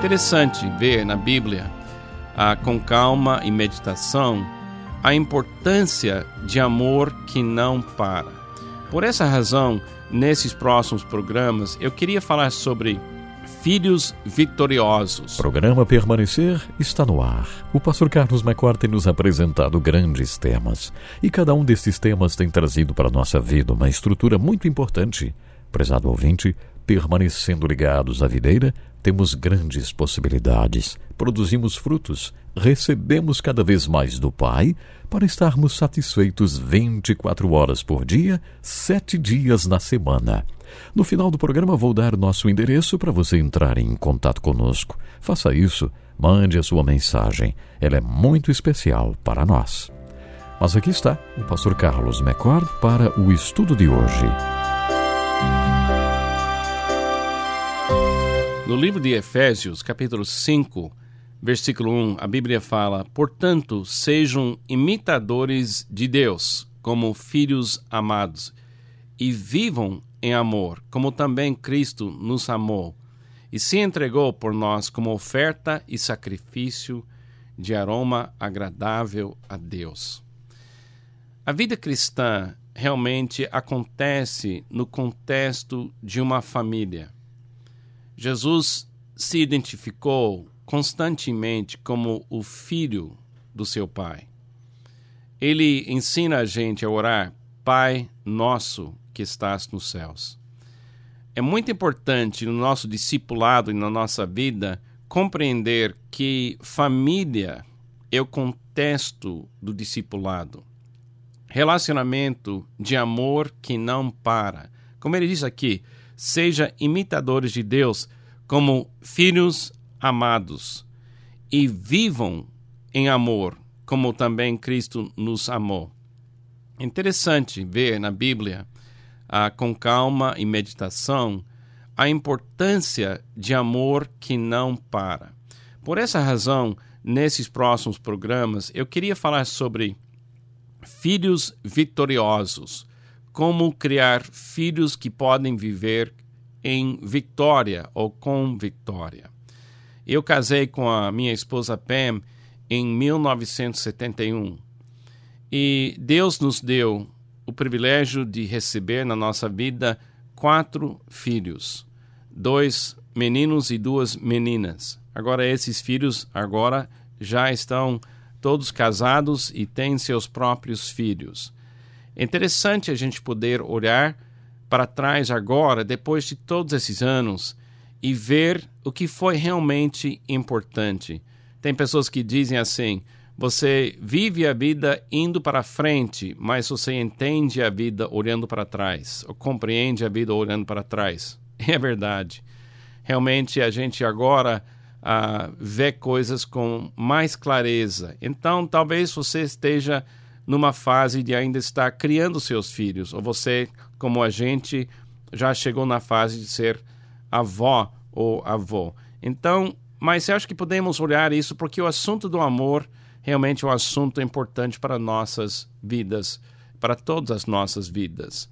interessante ver na Bíblia, ah, com calma e meditação, a importância de amor que não para. Por essa razão, nesses próximos programas, eu queria falar sobre filhos vitoriosos. Programa Permanecer está no ar. O pastor Carlos McCord tem nos apresentado grandes temas. E cada um desses temas tem trazido para a nossa vida uma estrutura muito importante. Prezado ouvinte, permanecendo ligados à videira, temos grandes possibilidades, produzimos frutos, recebemos cada vez mais do Pai para estarmos satisfeitos 24 horas por dia, sete dias na semana. No final do programa, vou dar nosso endereço para você entrar em contato conosco. Faça isso, mande a sua mensagem, ela é muito especial para nós. Mas aqui está o pastor Carlos McCord para o estudo de hoje. No livro de Efésios, capítulo 5, versículo 1, a Bíblia fala: Portanto, sejam imitadores de Deus, como filhos amados, e vivam em amor, como também Cristo nos amou e se entregou por nós como oferta e sacrifício de aroma agradável a Deus. A vida cristã realmente acontece no contexto de uma família. Jesus se identificou constantemente como o filho do seu pai. Ele ensina a gente a orar, Pai nosso que estás nos céus. É muito importante no nosso discipulado e na nossa vida compreender que família é o contexto do discipulado. Relacionamento de amor que não para. Como ele diz aqui, seja imitadores de Deus como filhos amados e vivam em amor, como também Cristo nos amou. Interessante ver na Bíblia, ah, com calma e meditação, a importância de amor que não para. Por essa razão, nesses próximos programas, eu queria falar sobre filhos vitoriosos como criar filhos que podem viver em vitória ou com vitória. Eu casei com a minha esposa Pam em 1971 e Deus nos deu o privilégio de receber na nossa vida quatro filhos, dois meninos e duas meninas. Agora esses filhos agora já estão todos casados e têm seus próprios filhos. É interessante a gente poder olhar para trás agora, depois de todos esses anos, e ver o que foi realmente importante. Tem pessoas que dizem assim: você vive a vida indo para frente, mas você entende a vida olhando para trás, ou compreende a vida olhando para trás. É verdade. Realmente a gente agora uh, vê coisas com mais clareza. Então, talvez você esteja numa fase de ainda estar criando seus filhos, ou você, como a gente, já chegou na fase de ser avó ou avô. Então, mas eu acho que podemos olhar isso porque o assunto do amor realmente é um assunto importante para nossas vidas, para todas as nossas vidas.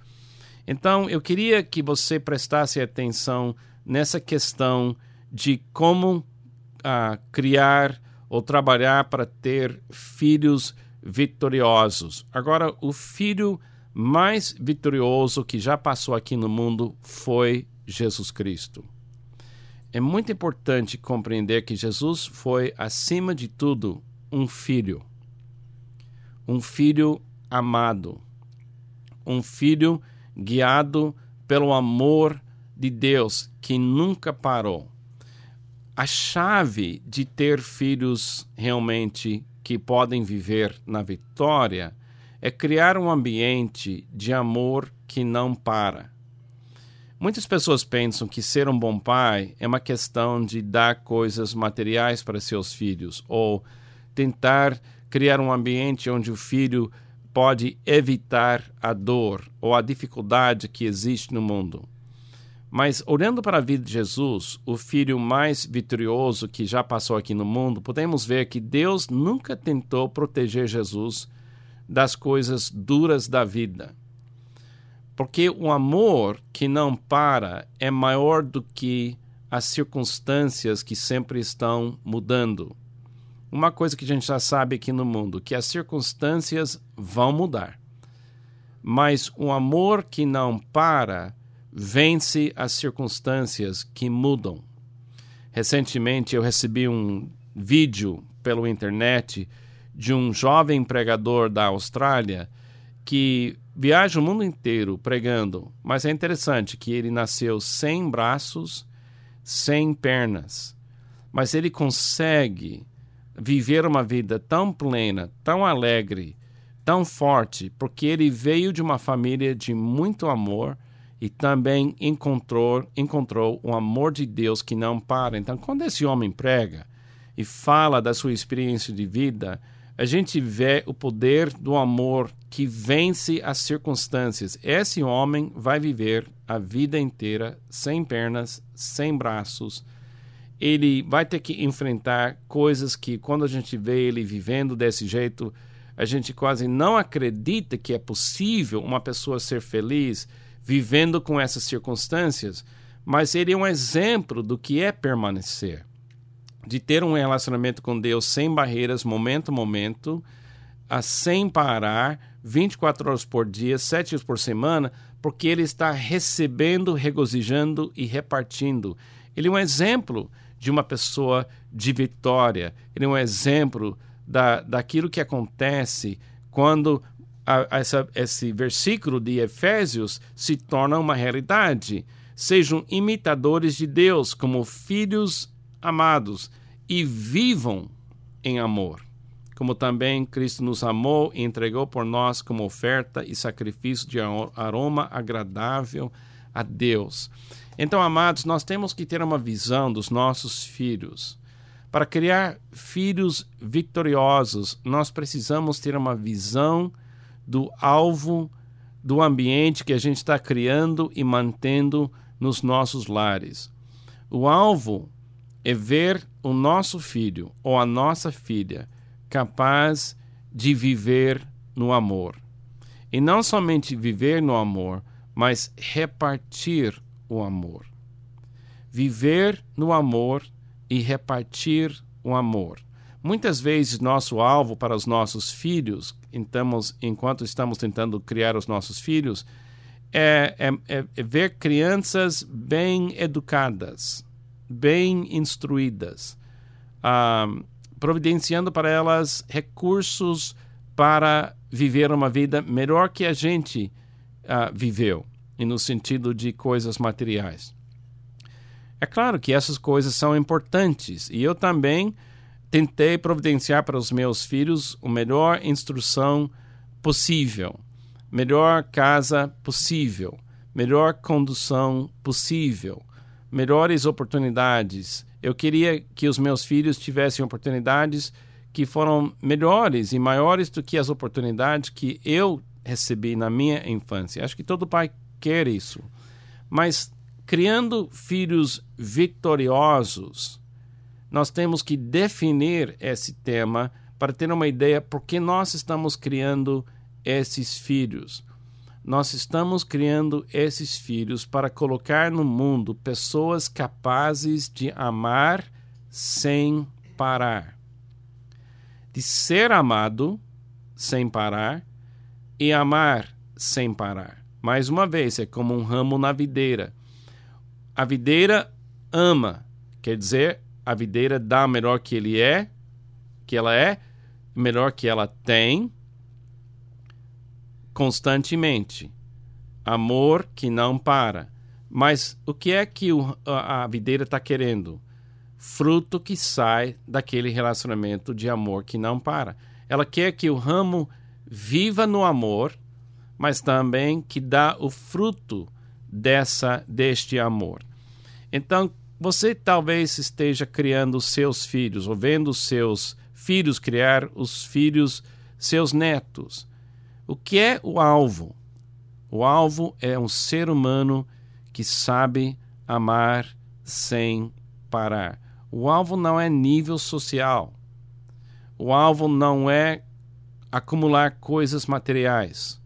Então, eu queria que você prestasse atenção nessa questão de como uh, criar ou trabalhar para ter filhos vitoriosos. Agora, o filho mais vitorioso que já passou aqui no mundo foi Jesus Cristo. É muito importante compreender que Jesus foi, acima de tudo, um filho. Um filho amado. Um filho guiado pelo amor de Deus que nunca parou. A chave de ter filhos realmente que podem viver na vitória é criar um ambiente de amor que não para. Muitas pessoas pensam que ser um bom pai é uma questão de dar coisas materiais para seus filhos ou tentar criar um ambiente onde o filho pode evitar a dor ou a dificuldade que existe no mundo. Mas olhando para a vida de Jesus, o filho mais vitorioso que já passou aqui no mundo, podemos ver que Deus nunca tentou proteger Jesus das coisas duras da vida. Porque o amor que não para é maior do que as circunstâncias que sempre estão mudando. Uma coisa que a gente já sabe aqui no mundo, que as circunstâncias vão mudar. Mas o amor que não para vence as circunstâncias que mudam. Recentemente eu recebi um vídeo pela internet de um jovem pregador da Austrália que viaja o mundo inteiro pregando, mas é interessante que ele nasceu sem braços, sem pernas, mas ele consegue viver uma vida tão plena, tão alegre, tão forte, porque ele veio de uma família de muito amor e também encontrou encontrou o amor de Deus que não para. Então, quando esse homem prega e fala da sua experiência de vida, a gente vê o poder do amor que vence as circunstâncias. Esse homem vai viver a vida inteira sem pernas, sem braços. Ele vai ter que enfrentar coisas que, quando a gente vê ele vivendo desse jeito, a gente quase não acredita que é possível uma pessoa ser feliz vivendo com essas circunstâncias. Mas ele é um exemplo do que é permanecer de ter um relacionamento com Deus sem barreiras, momento a momento, sem parar, 24 horas por dia, 7 dias por semana, porque ele está recebendo, regozijando e repartindo. Ele é um exemplo de uma pessoa de vitória, ele é um exemplo da, daquilo que acontece quando a, essa, esse versículo de Efésios se torna uma realidade. Sejam imitadores de Deus como filhos amados e vivam em amor, como também Cristo nos amou e entregou por nós como oferta e sacrifício de aroma agradável a Deus. Então, amados, nós temos que ter uma visão dos nossos filhos. Para criar filhos vitoriosos, nós precisamos ter uma visão do alvo do ambiente que a gente está criando e mantendo nos nossos lares. O alvo é ver o nosso filho ou a nossa filha capaz de viver no amor. E não somente viver no amor, mas repartir o amor. Viver no amor e repartir o amor. Muitas vezes, nosso alvo para os nossos filhos, então, enquanto estamos tentando criar os nossos filhos, é, é, é ver crianças bem educadas, bem instruídas, uh, providenciando para elas recursos para viver uma vida melhor que a gente uh, viveu, e no sentido de coisas materiais. É claro que essas coisas são importantes e eu também tentei providenciar para os meus filhos a melhor instrução possível, melhor casa possível, melhor condução possível, melhores oportunidades. Eu queria que os meus filhos tivessem oportunidades que foram melhores e maiores do que as oportunidades que eu recebi na minha infância. Acho que todo pai quer isso. Mas criando filhos vitoriosos, nós temos que definir esse tema para ter uma ideia por que nós estamos criando esses filhos nós estamos criando esses filhos para colocar no mundo pessoas capazes de amar sem parar, de ser amado sem parar e amar sem parar. Mais uma vez, é como um ramo na videira. A videira ama, quer dizer, a videira dá melhor que ele é, que ela é, melhor que ela tem, constantemente. Amor que não para. Mas o que é que o, a, a videira está querendo? Fruto que sai daquele relacionamento de amor que não para. Ela quer que o ramo viva no amor, mas também que dá o fruto dessa deste amor. Então, você talvez esteja criando seus filhos, ou vendo seus filhos criar os filhos, seus netos. O que é o alvo? O alvo é um ser humano que sabe amar sem parar. O alvo não é nível social. O alvo não é acumular coisas materiais.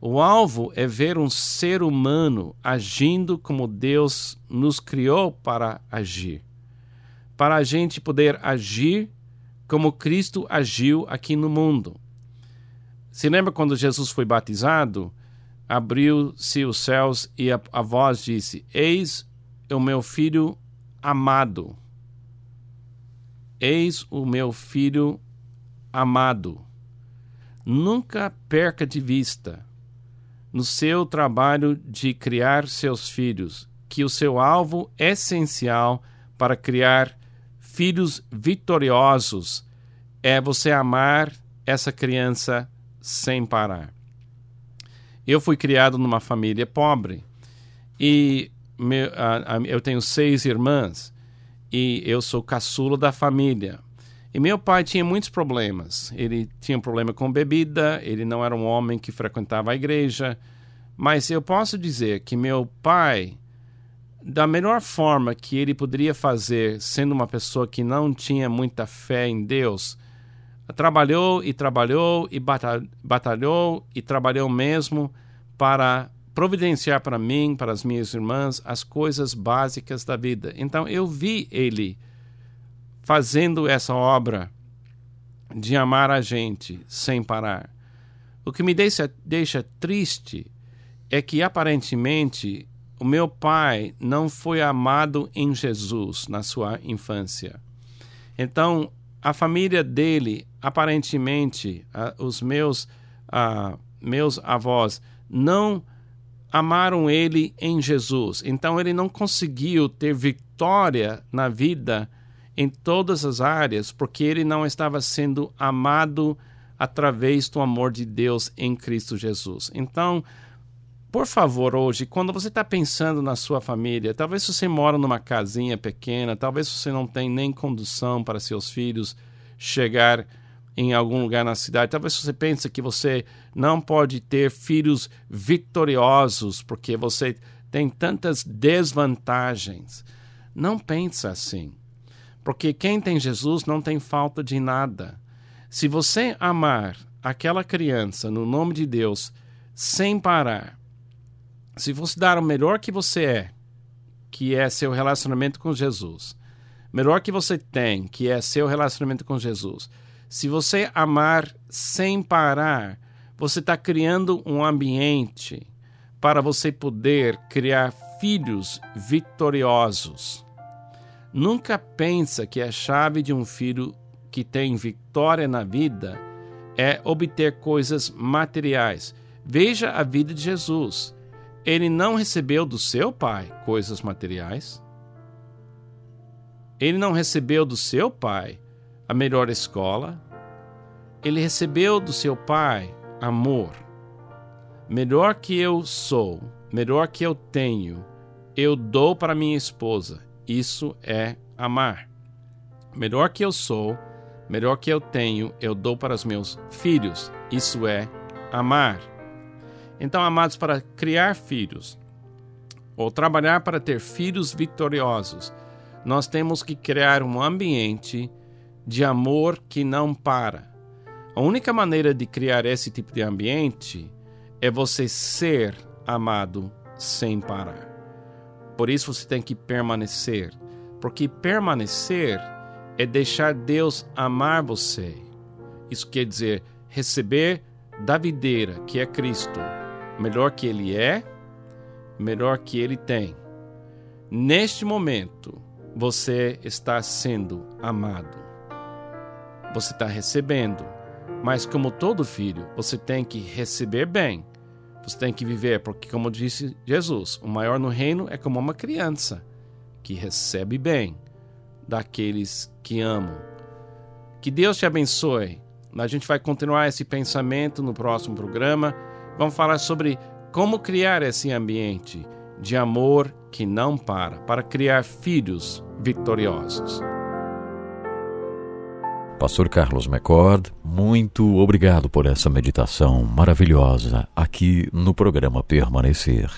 O alvo é ver um ser humano agindo como Deus nos criou para agir. Para a gente poder agir como Cristo agiu aqui no mundo. Se lembra quando Jesus foi batizado? Abriu-se os céus e a, a voz disse: Eis o meu filho amado. Eis o meu filho amado. Nunca perca de vista no seu trabalho de criar seus filhos, que o seu alvo essencial para criar filhos vitoriosos é você amar essa criança sem parar. Eu fui criado numa família pobre e meu, eu tenho seis irmãs e eu sou caçula da família. E meu pai tinha muitos problemas. Ele tinha um problema com bebida, ele não era um homem que frequentava a igreja. Mas eu posso dizer que meu pai, da melhor forma que ele poderia fazer, sendo uma pessoa que não tinha muita fé em Deus, trabalhou e trabalhou e batalhou e trabalhou mesmo para providenciar para mim, para as minhas irmãs, as coisas básicas da vida. Então eu vi ele fazendo essa obra de amar a gente sem parar. O que me deixa, deixa triste é que aparentemente o meu pai não foi amado em Jesus na sua infância. Então, a família dele, aparentemente, os meus, meus avós, não amaram ele em Jesus. Então, ele não conseguiu ter vitória na vida em todas as áreas, porque ele não estava sendo amado através do amor de Deus em Cristo Jesus. Então, por favor, hoje, quando você está pensando na sua família, talvez você mora numa casinha pequena, talvez você não tem nem condução para seus filhos chegar em algum lugar na cidade, talvez você pense que você não pode ter filhos vitoriosos porque você tem tantas desvantagens. Não pense assim. Porque quem tem Jesus não tem falta de nada. Se você amar aquela criança no nome de Deus sem parar, se você dar o melhor que você é, que é seu relacionamento com Jesus, melhor que você tem, que é seu relacionamento com Jesus, se você amar sem parar, você está criando um ambiente para você poder criar filhos vitoriosos. Nunca pensa que a chave de um filho que tem vitória na vida é obter coisas materiais. Veja a vida de Jesus. Ele não recebeu do seu pai coisas materiais. Ele não recebeu do seu pai a melhor escola. Ele recebeu do seu pai amor. Melhor que eu sou, melhor que eu tenho, eu dou para minha esposa isso é amar. Melhor que eu sou, melhor que eu tenho, eu dou para os meus filhos. Isso é amar. Então, amados, para criar filhos, ou trabalhar para ter filhos vitoriosos, nós temos que criar um ambiente de amor que não para. A única maneira de criar esse tipo de ambiente é você ser amado sem parar. Por isso você tem que permanecer, porque permanecer é deixar Deus amar você. Isso quer dizer receber da videira, que é Cristo, melhor que Ele é, melhor que Ele tem. Neste momento, você está sendo amado. Você está recebendo. Mas, como todo filho, você tem que receber bem você tem que viver, porque, como disse Jesus, o maior no reino é como uma criança que recebe bem daqueles que amam. Que Deus te abençoe. A gente vai continuar esse pensamento no próximo programa. Vamos falar sobre como criar esse ambiente de amor que não para, para criar filhos vitoriosos. Pastor Carlos McCord, muito obrigado por essa meditação maravilhosa aqui no programa Permanecer.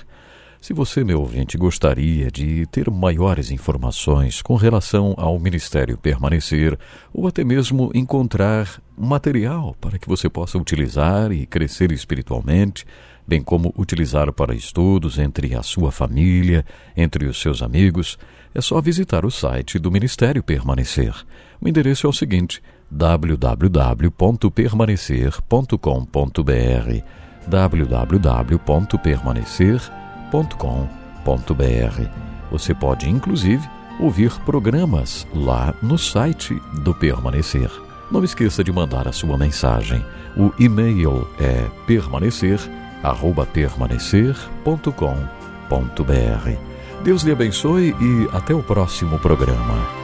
Se você, meu ouvinte, gostaria de ter maiores informações com relação ao Ministério Permanecer, ou até mesmo encontrar material para que você possa utilizar e crescer espiritualmente, bem como utilizar para estudos entre a sua família, entre os seus amigos, é só visitar o site do Ministério Permanecer. O endereço é o seguinte: www.permanecer.com.br www.permanecer.com.br Você pode, inclusive, ouvir programas lá no site do Permanecer. Não esqueça de mandar a sua mensagem. O e-mail é permanecer@permanecer.com.br. Deus lhe abençoe e até o próximo programa.